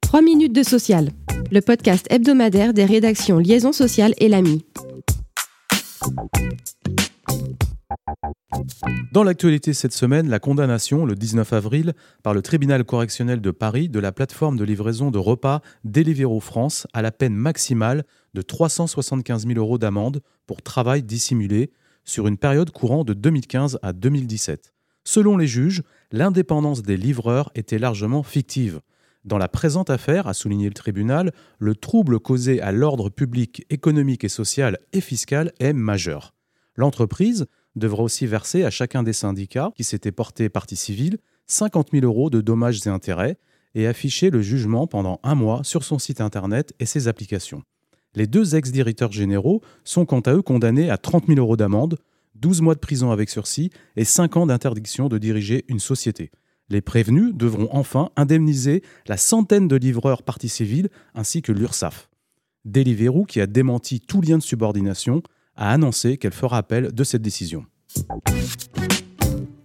3 minutes de social, le podcast hebdomadaire des rédactions Liaison sociale et l'AMI. Dans l'actualité cette semaine, la condamnation le 19 avril par le tribunal correctionnel de Paris de la plateforme de livraison de repas Deliveroo France à la peine maximale de 375 000 euros d'amende pour travail dissimulé sur une période courant de 2015 à 2017. Selon les juges, l'indépendance des livreurs était largement fictive. Dans la présente affaire, a souligné le tribunal, le trouble causé à l'ordre public, économique et social et fiscal est majeur. L'entreprise devra aussi verser à chacun des syndicats qui s'étaient portés partie civile 50 000 euros de dommages et intérêts et afficher le jugement pendant un mois sur son site internet et ses applications. Les deux ex-directeurs généraux sont quant à eux condamnés à 30 000 euros d'amende, 12 mois de prison avec sursis et 5 ans d'interdiction de diriger une société. Les prévenus devront enfin indemniser la centaine de livreurs partis civils ainsi que l'URSSAF. Deliveroo, qui a démenti tout lien de subordination, a annoncé qu'elle fera appel de cette décision.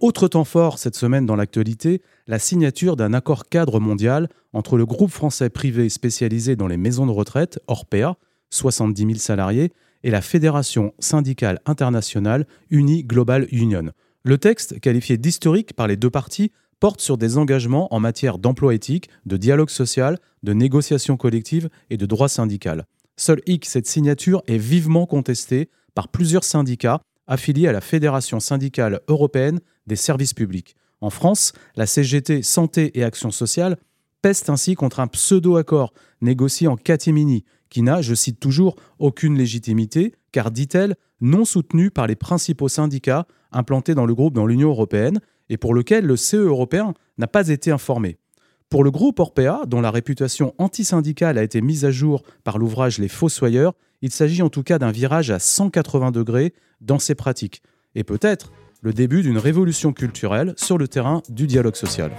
Autre temps fort cette semaine dans l'actualité, la signature d'un accord cadre mondial entre le groupe français privé spécialisé dans les maisons de retraite, Orpea, 70 000 salariés, et la Fédération syndicale internationale Uni Global Union. Le texte, qualifié d'historique par les deux parties, porte sur des engagements en matière d'emploi éthique, de dialogue social, de négociation collective et de droit syndical. Seul hic, cette signature est vivement contestée par plusieurs syndicats affiliés à la Fédération syndicale européenne des services publics. En France, la CGT Santé et Action sociale peste ainsi contre un pseudo-accord négocié en catimini qui n'a, je cite toujours, aucune légitimité, car, dit-elle, non soutenu par les principaux syndicats implantés dans le groupe dans l'Union européenne et pour lequel le CE européen n'a pas été informé. Pour le groupe Orpea, dont la réputation antisyndicale a été mise à jour par l'ouvrage Les Fossoyeurs, il s'agit en tout cas d'un virage à 180 degrés dans ses pratiques, et peut-être le début d'une révolution culturelle sur le terrain du dialogue social.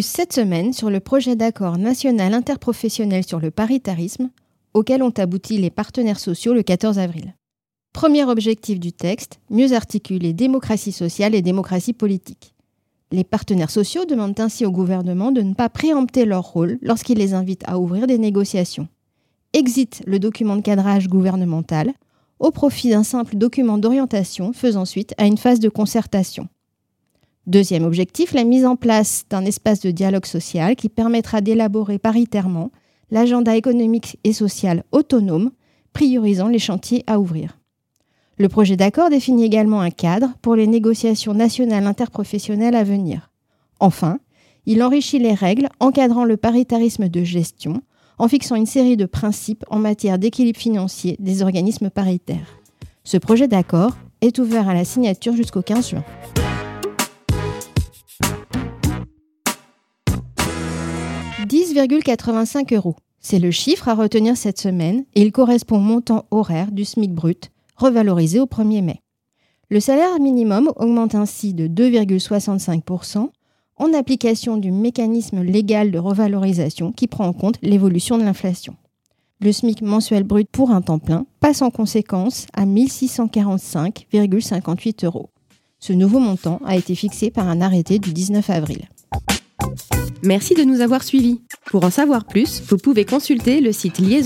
Cette semaine sur le projet d'accord national interprofessionnel sur le paritarisme, auquel ont abouti les partenaires sociaux le 14 avril. Premier objectif du texte, mieux articuler démocratie sociale et démocratie politique. Les partenaires sociaux demandent ainsi au gouvernement de ne pas préempter leur rôle lorsqu'il les invite à ouvrir des négociations. Exit le document de cadrage gouvernemental au profit d'un simple document d'orientation faisant suite à une phase de concertation. Deuxième objectif, la mise en place d'un espace de dialogue social qui permettra d'élaborer paritairement l'agenda économique et social autonome, priorisant les chantiers à ouvrir. Le projet d'accord définit également un cadre pour les négociations nationales interprofessionnelles à venir. Enfin, il enrichit les règles encadrant le paritarisme de gestion en fixant une série de principes en matière d'équilibre financier des organismes paritaires. Ce projet d'accord est ouvert à la signature jusqu'au 15 juin. « 10,85 euros. C'est le chiffre à retenir cette semaine et il correspond au montant horaire du SMIC brut revalorisé au 1er mai. Le salaire minimum augmente ainsi de 2,65% en application du mécanisme légal de revalorisation qui prend en compte l'évolution de l'inflation. Le SMIC mensuel brut pour un temps plein passe en conséquence à 1645,58 euros. Ce nouveau montant a été fixé par un arrêté du 19 avril. Merci de nous avoir suivis. Pour en savoir plus, vous pouvez consulter le site you.